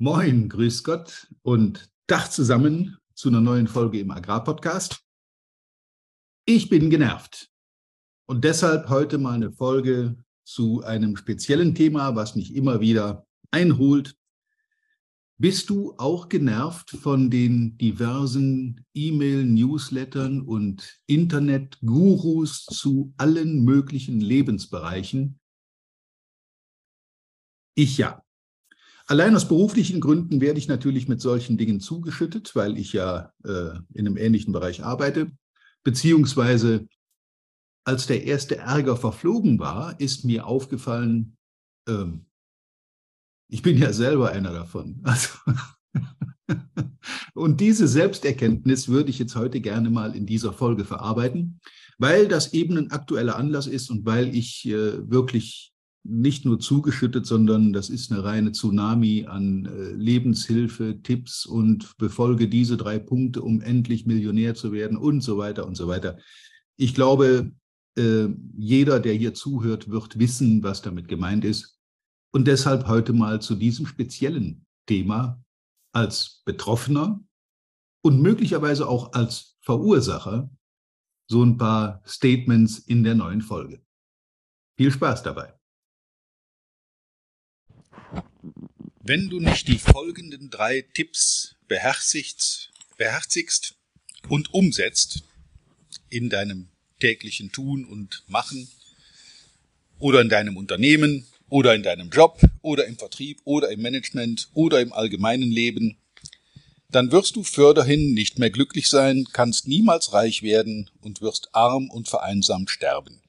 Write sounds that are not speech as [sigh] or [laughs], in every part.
Moin, grüß Gott und Tag zusammen zu einer neuen Folge im Agrarpodcast. Ich bin genervt und deshalb heute mal eine Folge zu einem speziellen Thema, was mich immer wieder einholt. Bist du auch genervt von den diversen E-Mail-Newslettern und Internet-Gurus zu allen möglichen Lebensbereichen? Ich ja. Allein aus beruflichen Gründen werde ich natürlich mit solchen Dingen zugeschüttet, weil ich ja äh, in einem ähnlichen Bereich arbeite. Beziehungsweise, als der erste Ärger verflogen war, ist mir aufgefallen, ähm, ich bin ja selber einer davon. [laughs] Also und diese Selbsterkenntnis würde ich jetzt heute gerne mal in dieser Folge verarbeiten, weil das eben ein aktueller Anlass ist und weil ich äh, wirklich nicht nur zugeschüttet, sondern das ist eine reine Tsunami an äh, Lebenshilfe, Tipps und befolge diese drei Punkte, um endlich Millionär zu werden und so weiter und so weiter. Ich glaube, äh, jeder, der hier zuhört, wird wissen, was damit gemeint ist. Und deshalb heute mal zu diesem speziellen Thema als Betroffener und möglicherweise auch als Verursacher so ein paar Statements in der neuen Folge. Viel Spaß dabei. Wenn du nicht die folgenden drei Tipps beherzigst, beherzigst und umsetzt in deinem täglichen Tun und Machen oder in deinem Unternehmen oder in deinem Job oder im Vertrieb oder im Management oder im allgemeinen Leben, dann wirst du förderhin nicht mehr glücklich sein, kannst niemals reich werden und wirst arm und vereinsamt sterben.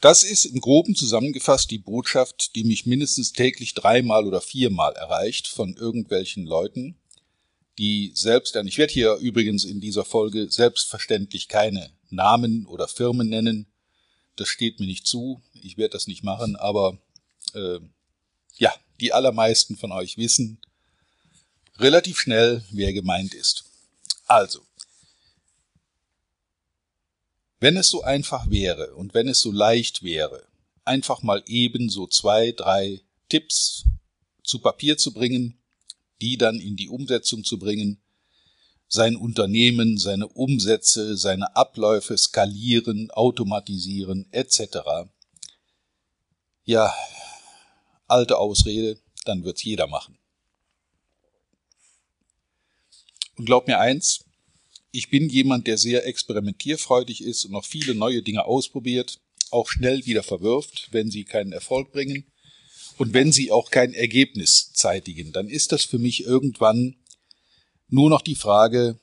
Das ist im groben zusammengefasst die Botschaft, die mich mindestens täglich dreimal oder viermal erreicht von irgendwelchen Leuten, die selbst, ich werde hier übrigens in dieser Folge selbstverständlich keine Namen oder Firmen nennen, das steht mir nicht zu, ich werde das nicht machen, aber äh, ja, die allermeisten von euch wissen relativ schnell, wer gemeint ist. Also, wenn es so einfach wäre und wenn es so leicht wäre, einfach mal eben so zwei, drei Tipps zu Papier zu bringen, die dann in die Umsetzung zu bringen, sein Unternehmen, seine Umsätze, seine Abläufe skalieren, automatisieren etc. Ja, alte Ausrede, dann wird's jeder machen. Und glaub mir eins, ich bin jemand, der sehr experimentierfreudig ist und noch viele neue Dinge ausprobiert, auch schnell wieder verwirft, wenn sie keinen Erfolg bringen und wenn sie auch kein Ergebnis zeitigen. Dann ist das für mich irgendwann nur noch die Frage,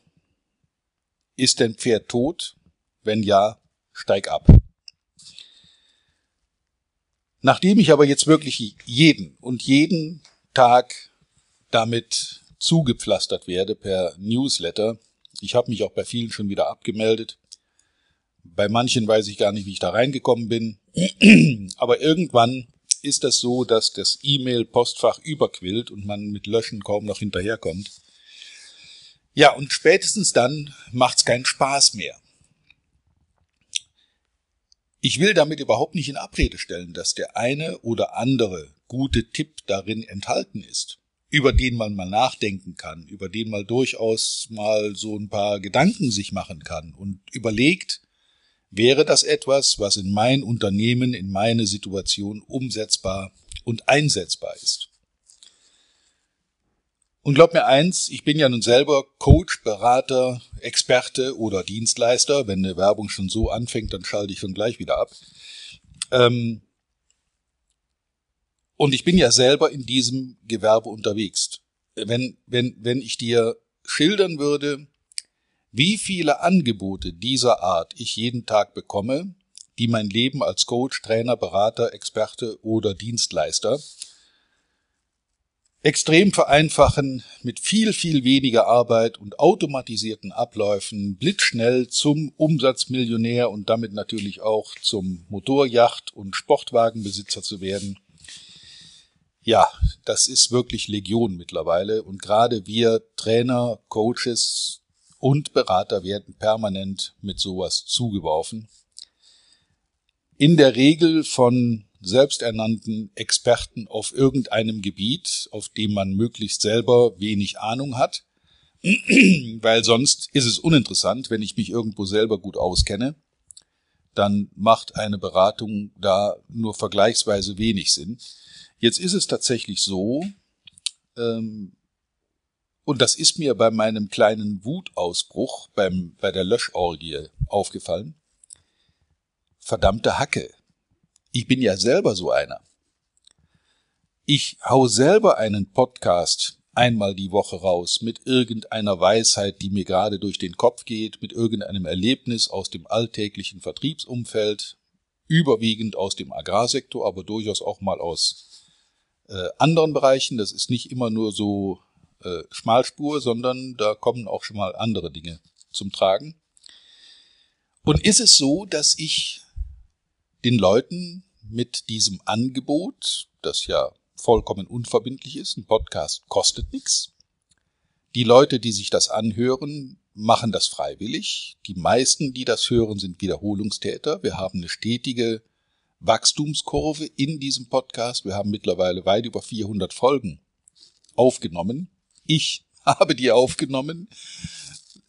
ist dein Pferd tot? Wenn ja, steig ab. Nachdem ich aber jetzt wirklich jeden und jeden Tag damit zugepflastert werde per Newsletter, ich habe mich auch bei vielen schon wieder abgemeldet. Bei manchen weiß ich gar nicht, wie ich da reingekommen bin. [clears throat] Aber irgendwann ist das so, dass das E-Mail-Postfach überquillt und man mit Löschen kaum noch hinterherkommt. Ja, und spätestens dann macht's keinen Spaß mehr. Ich will damit überhaupt nicht in Abrede stellen, dass der eine oder andere gute Tipp darin enthalten ist über den man mal nachdenken kann, über den man durchaus mal so ein paar Gedanken sich machen kann und überlegt, wäre das etwas, was in mein Unternehmen, in meine Situation umsetzbar und einsetzbar ist. Und glaub mir eins, ich bin ja nun selber Coach, Berater, Experte oder Dienstleister. Wenn eine Werbung schon so anfängt, dann schalte ich schon gleich wieder ab. Ähm, und ich bin ja selber in diesem Gewerbe unterwegs. Wenn, wenn, wenn ich dir schildern würde, wie viele Angebote dieser Art ich jeden Tag bekomme, die mein Leben als Coach, Trainer, Berater, Experte oder Dienstleister extrem vereinfachen, mit viel, viel weniger Arbeit und automatisierten Abläufen blitzschnell zum Umsatzmillionär und damit natürlich auch zum Motorjacht- und Sportwagenbesitzer zu werden, ja, das ist wirklich Legion mittlerweile. Und gerade wir Trainer, Coaches und Berater werden permanent mit sowas zugeworfen. In der Regel von selbsternannten Experten auf irgendeinem Gebiet, auf dem man möglichst selber wenig Ahnung hat, [clears throat] weil sonst ist es uninteressant, wenn ich mich irgendwo selber gut auskenne, dann macht eine Beratung da nur vergleichsweise wenig Sinn. Jetzt ist es tatsächlich so, ähm, und das ist mir bei meinem kleinen Wutausbruch beim, bei der Löschorgie aufgefallen. Verdammte Hacke. Ich bin ja selber so einer. Ich hau selber einen Podcast einmal die Woche raus mit irgendeiner Weisheit, die mir gerade durch den Kopf geht, mit irgendeinem Erlebnis aus dem alltäglichen Vertriebsumfeld, überwiegend aus dem Agrarsektor, aber durchaus auch mal aus äh, anderen Bereichen. Das ist nicht immer nur so äh, Schmalspur, sondern da kommen auch schon mal andere Dinge zum Tragen. Und ist es so, dass ich den Leuten mit diesem Angebot, das ja vollkommen unverbindlich ist, ein Podcast kostet nichts. Die Leute, die sich das anhören, machen das freiwillig. Die meisten, die das hören, sind Wiederholungstäter. Wir haben eine stetige Wachstumskurve in diesem Podcast. Wir haben mittlerweile weit über 400 Folgen aufgenommen. Ich [laughs] habe die aufgenommen,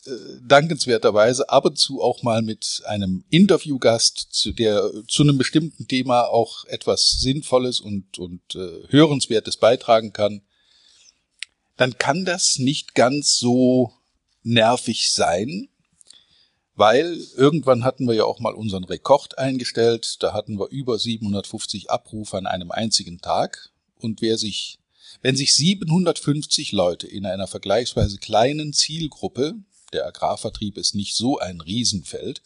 äh, dankenswerterweise ab und zu auch mal mit einem Interviewgast, zu der zu einem bestimmten Thema auch etwas Sinnvolles und, und äh, Hörenswertes beitragen kann, dann kann das nicht ganz so nervig sein, weil irgendwann hatten wir ja auch mal unseren Rekord eingestellt, da hatten wir über 750 Abrufe an einem einzigen Tag. Und wer sich wenn sich 750 Leute in einer vergleichsweise kleinen Zielgruppe, der Agrarvertrieb ist nicht so ein Riesenfeld,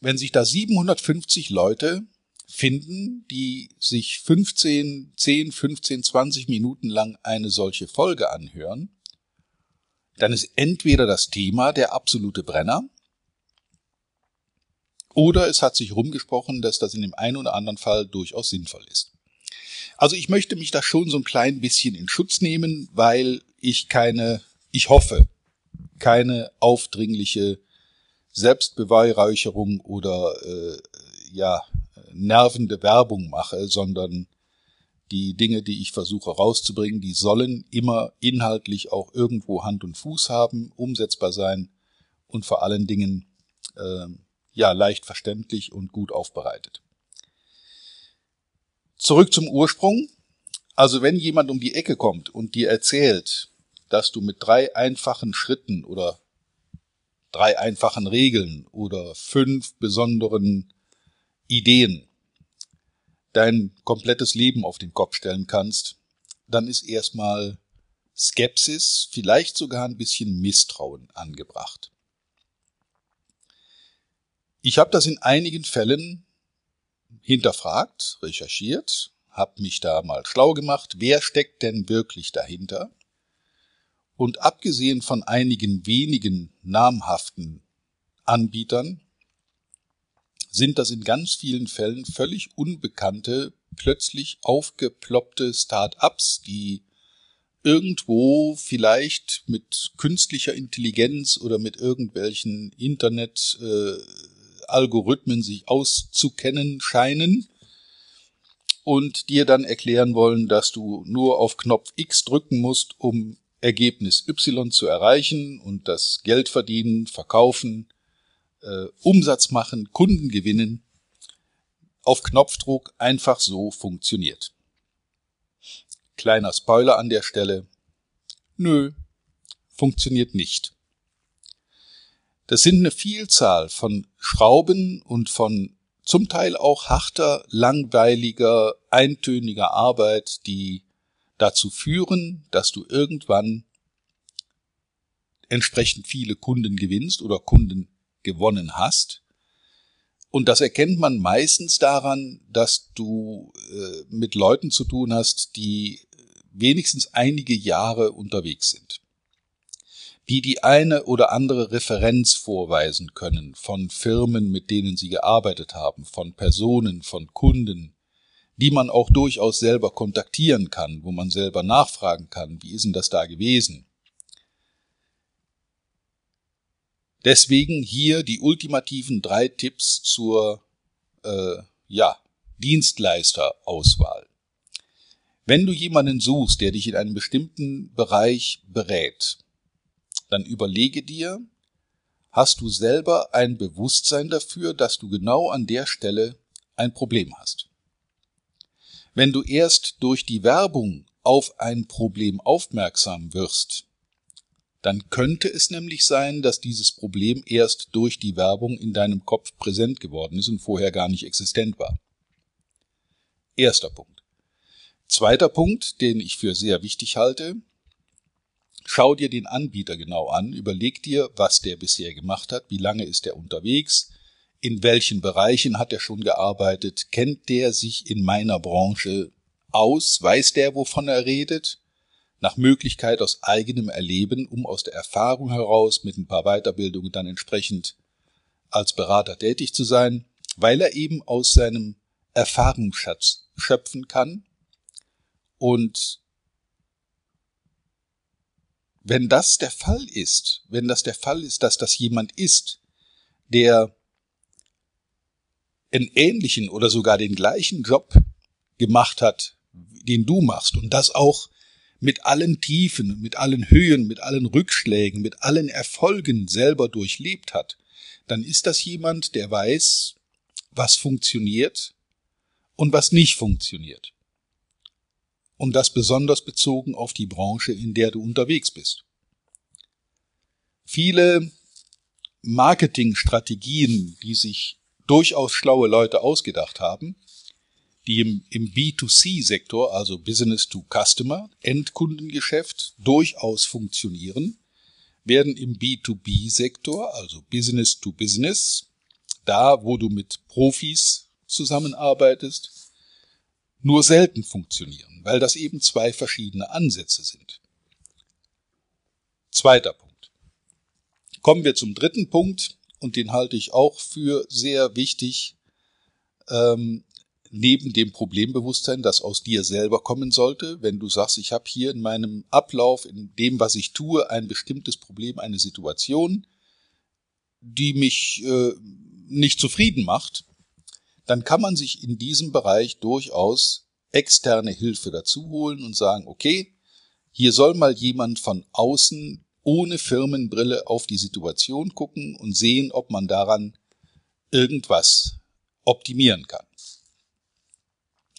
wenn sich da 750 Leute finden, die sich 15, 10, 15, 20 Minuten lang eine solche Folge anhören, dann ist entweder das Thema der absolute Brenner, oder es hat sich rumgesprochen, dass das in dem einen oder anderen Fall durchaus sinnvoll ist. Also ich möchte mich da schon so ein klein bisschen in Schutz nehmen, weil ich keine, ich hoffe, keine aufdringliche Selbstbeweihräucherung oder äh, ja nervende Werbung mache, sondern die Dinge, die ich versuche rauszubringen, die sollen immer inhaltlich auch irgendwo Hand und Fuß haben, umsetzbar sein und vor allen Dingen äh, ja leicht verständlich und gut aufbereitet. Zurück zum Ursprung. Also wenn jemand um die Ecke kommt und dir erzählt, dass du mit drei einfachen Schritten oder drei einfachen Regeln oder fünf besonderen Ideen dein komplettes Leben auf den Kopf stellen kannst, dann ist erstmal Skepsis, vielleicht sogar ein bisschen Misstrauen angebracht. Ich habe das in einigen Fällen hinterfragt, recherchiert, habe mich da mal schlau gemacht, wer steckt denn wirklich dahinter? Und abgesehen von einigen wenigen namhaften Anbietern sind das in ganz vielen Fällen völlig unbekannte, plötzlich aufgeploppte Start-ups, die irgendwo vielleicht mit künstlicher Intelligenz oder mit irgendwelchen Internet äh, sich auszukennen scheinen und dir dann erklären wollen, dass du nur auf Knopf X drücken musst, um Ergebnis Y zu erreichen und das Geld verdienen, verkaufen, äh, Umsatz machen, Kunden gewinnen, auf Knopfdruck einfach so funktioniert. Kleiner Spoiler an der Stelle. Nö, funktioniert nicht. Das sind eine Vielzahl von Schrauben und von zum Teil auch harter, langweiliger, eintöniger Arbeit, die dazu führen, dass du irgendwann entsprechend viele Kunden gewinnst oder Kunden gewonnen hast. Und das erkennt man meistens daran, dass du äh, mit Leuten zu tun hast, die wenigstens einige Jahre unterwegs sind die die eine oder andere Referenz vorweisen können von Firmen, mit denen sie gearbeitet haben, von Personen, von Kunden, die man auch durchaus selber kontaktieren kann, wo man selber nachfragen kann, wie ist denn das da gewesen? Deswegen hier die ultimativen drei Tipps zur, äh, ja, Dienstleisterauswahl. Wenn du jemanden suchst, der dich in einem bestimmten Bereich berät, dann überlege dir, hast du selber ein Bewusstsein dafür, dass du genau an der Stelle ein Problem hast. Wenn du erst durch die Werbung auf ein Problem aufmerksam wirst, dann könnte es nämlich sein, dass dieses Problem erst durch die Werbung in deinem Kopf präsent geworden ist und vorher gar nicht existent war. Erster Punkt. Zweiter Punkt, den ich für sehr wichtig halte, schau dir den Anbieter genau an, überleg dir, was der bisher gemacht hat, wie lange ist er unterwegs, in welchen Bereichen hat er schon gearbeitet, kennt der sich in meiner Branche aus, weiß der, wovon er redet, nach Möglichkeit aus eigenem Erleben, um aus der Erfahrung heraus mit ein paar Weiterbildungen dann entsprechend als Berater tätig zu sein, weil er eben aus seinem Erfahrungsschatz schöpfen kann. Und wenn das der Fall ist, wenn das der Fall ist, dass das jemand ist, der einen ähnlichen oder sogar den gleichen Job gemacht hat, den du machst und das auch mit allen Tiefen, mit allen Höhen, mit allen Rückschlägen, mit allen Erfolgen selber durchlebt hat, dann ist das jemand, der weiß, was funktioniert und was nicht funktioniert. Und das besonders bezogen auf die Branche, in der du unterwegs bist. Viele Marketingstrategien, die sich durchaus schlaue Leute ausgedacht haben, die im, im B2C-Sektor, also Business to Customer, Endkundengeschäft, durchaus funktionieren, werden im B2B-Sektor, also Business to Business, da wo du mit Profis zusammenarbeitest, nur selten funktionieren, weil das eben zwei verschiedene Ansätze sind. Zweiter Punkt. Kommen wir zum dritten Punkt, und den halte ich auch für sehr wichtig. Ähm, neben dem Problembewusstsein, das aus dir selber kommen sollte, wenn du sagst, ich habe hier in meinem Ablauf, in dem, was ich tue, ein bestimmtes Problem, eine Situation, die mich äh, nicht zufrieden macht, dann kann man sich in diesem Bereich durchaus externe Hilfe dazu holen und sagen, okay, hier soll mal jemand von außen ohne Firmenbrille auf die Situation gucken und sehen, ob man daran irgendwas optimieren kann.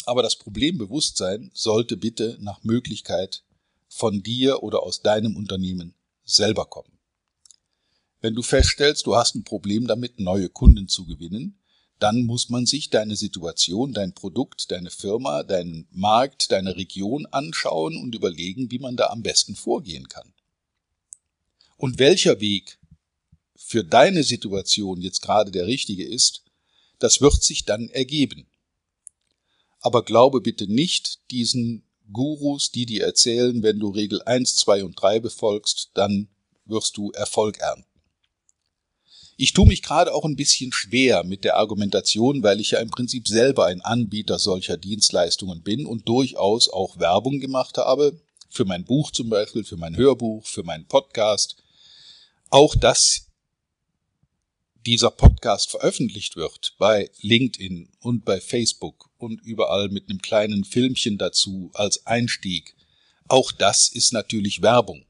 Aber das Problembewusstsein sollte bitte nach Möglichkeit von dir oder aus deinem Unternehmen selber kommen. Wenn du feststellst, du hast ein Problem damit, neue Kunden zu gewinnen, dann muss man sich deine Situation, dein Produkt, deine Firma, deinen Markt, deine Region anschauen und überlegen, wie man da am besten vorgehen kann. Und welcher Weg für deine Situation jetzt gerade der richtige ist, das wird sich dann ergeben. Aber glaube bitte nicht diesen Gurus, die dir erzählen, wenn du Regel 1, 2 und 3 befolgst, dann wirst du Erfolg ernten. Ich tue mich gerade auch ein bisschen schwer mit der Argumentation, weil ich ja im Prinzip selber ein Anbieter solcher Dienstleistungen bin und durchaus auch Werbung gemacht habe, für mein Buch zum Beispiel, für mein Hörbuch, für meinen Podcast. Auch das dieser Podcast veröffentlicht wird bei LinkedIn und bei Facebook und überall mit einem kleinen Filmchen dazu als Einstieg, auch das ist natürlich Werbung.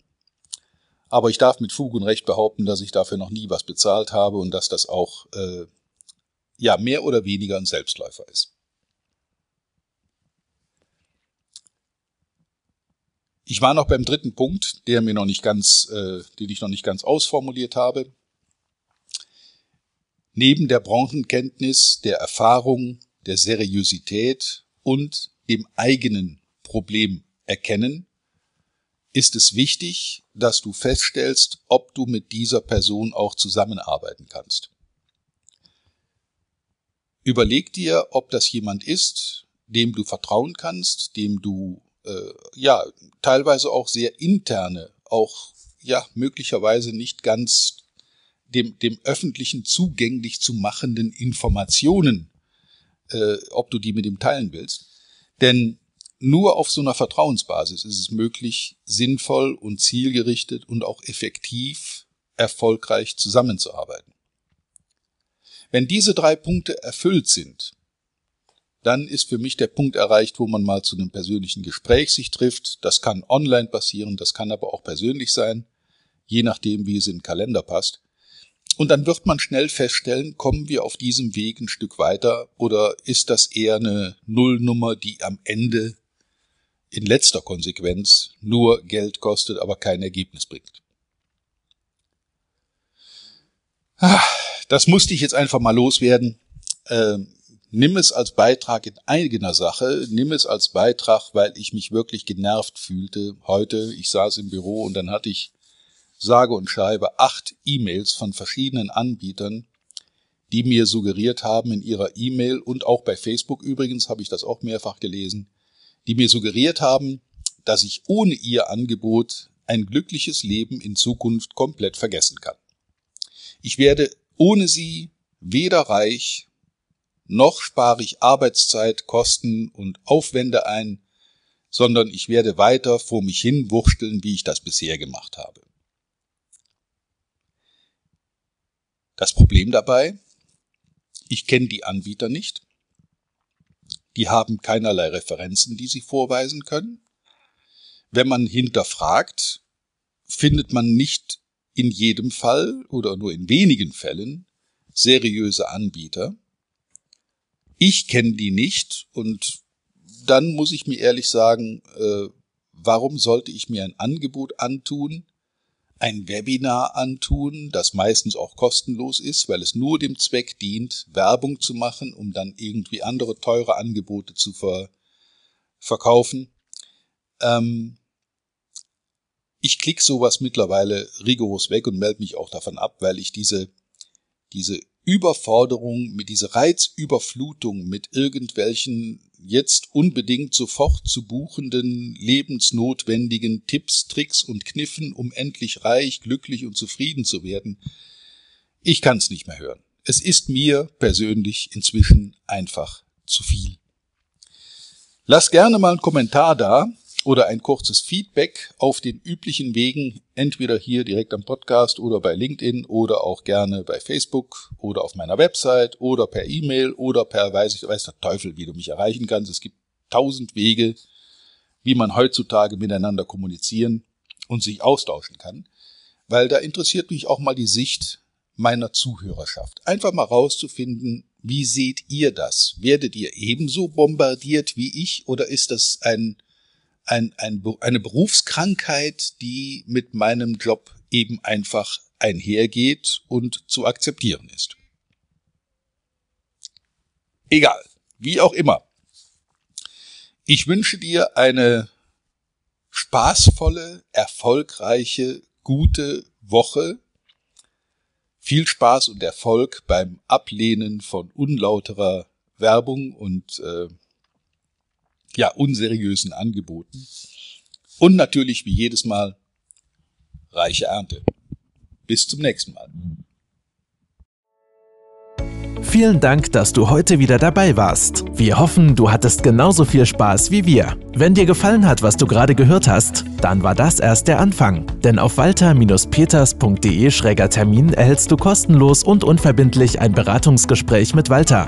Aber ich darf mit Fug und Recht behaupten, dass ich dafür noch nie was bezahlt habe und dass das auch äh, ja mehr oder weniger ein Selbstläufer ist. Ich war noch beim dritten Punkt, der mir noch nicht ganz, äh, den ich noch nicht ganz ausformuliert habe neben der Branchenkenntnis, der Erfahrung, der Seriosität und dem eigenen Problem erkennen, ist es wichtig, dass du feststellst, ob du mit dieser Person auch zusammenarbeiten kannst. Überleg dir, ob das jemand ist, dem du vertrauen kannst, dem du äh, ja teilweise auch sehr interne, auch ja möglicherweise nicht ganz dem, dem öffentlichen zugänglich zu machenden Informationen, äh, ob du die mit ihm teilen willst. Denn nur auf so einer Vertrauensbasis ist es möglich, sinnvoll und zielgerichtet und auch effektiv erfolgreich zusammenzuarbeiten. Wenn diese drei Punkte erfüllt sind, dann ist für mich der Punkt erreicht, wo man mal zu einem persönlichen Gespräch sich trifft. Das kann online passieren, das kann aber auch persönlich sein, je nachdem, wie es in den Kalender passt. Und dann wird man schnell feststellen, kommen wir auf diesem Weg ein Stück weiter oder ist das eher eine Nullnummer, die am Ende in letzter Konsequenz nur Geld kostet, aber kein Ergebnis bringt. Ah, das musste ich jetzt einfach mal loswerden. Ähm, nimm es als Beitrag in eigener Sache, nimm es als Beitrag, weil ich mich wirklich genervt fühlte. Heute, ich saß im Büro und dann hatte ich sage und schreibe acht E-Mails von verschiedenen Anbietern, die mir suggeriert haben in ihrer E-Mail und auch bei Facebook übrigens habe ich das auch mehrfach gelesen, die mir suggeriert haben, dass ich ohne ihr Angebot ein glückliches Leben in Zukunft komplett vergessen kann. Ich werde ohne sie weder reich, noch spare ich Arbeitszeit, Kosten und Aufwände ein, sondern ich werde weiter vor mich hin wursteln, wie ich das bisher gemacht habe. Das Problem dabei, ich kenne die Anbieter nicht, die haben keinerlei Referenzen, die sie vorweisen können. Wenn man hinterfragt, findet man nicht in jedem Fall oder nur in wenigen Fällen seriöse Anbieter. Ich kenne die nicht und dann muss ich mir ehrlich sagen, äh, warum sollte ich mir ein Angebot antun, ein Webinar antun, das meistens auch kostenlos ist, weil es nur dem Zweck dient, Werbung zu machen, um dann irgendwie andere teure Angebote zu ver verkaufen. Ähm, ich klicke sowas mittlerweile rigoros weg und melde mich auch davon ab, weil ich diese, diese Überforderung, mit dieser Reizüberflutung mit irgendwelchen jetzt unbedingt sofort zu buchenden, lebensnotwendigen Tipps, Tricks und Kniffen, um endlich reich, glücklich und zufrieden zu werden, ich kann es nicht mehr hören. Es ist mir persönlich inzwischen einfach zu viel. Lass gerne mal einen Kommentar da, oder ein kurzes Feedback auf den üblichen Wegen, entweder hier direkt am Podcast oder bei LinkedIn oder auch gerne bei Facebook oder auf meiner Website oder per E-Mail oder per weiß ich weiß der Teufel, wie du mich erreichen kannst. Es gibt tausend Wege, wie man heutzutage miteinander kommunizieren und sich austauschen kann, weil da interessiert mich auch mal die Sicht meiner Zuhörerschaft. Einfach mal rauszufinden, wie seht ihr das? Werdet ihr ebenso bombardiert wie ich oder ist das ein ein, ein, eine Berufskrankheit, die mit meinem Job eben einfach einhergeht und zu akzeptieren ist. Egal, wie auch immer. Ich wünsche dir eine spaßvolle, erfolgreiche, gute Woche. Viel Spaß und Erfolg beim Ablehnen von unlauterer Werbung und äh, ja, unseriösen Angeboten. Und natürlich wie jedes Mal reiche Ernte. Bis zum nächsten Mal. Vielen Dank, dass du heute wieder dabei warst. Wir hoffen, du hattest genauso viel Spaß wie wir. Wenn dir gefallen hat, was du gerade gehört hast, dann war das erst der Anfang. Denn auf walter-peters.de-termin erhältst du kostenlos und unverbindlich ein Beratungsgespräch mit Walter.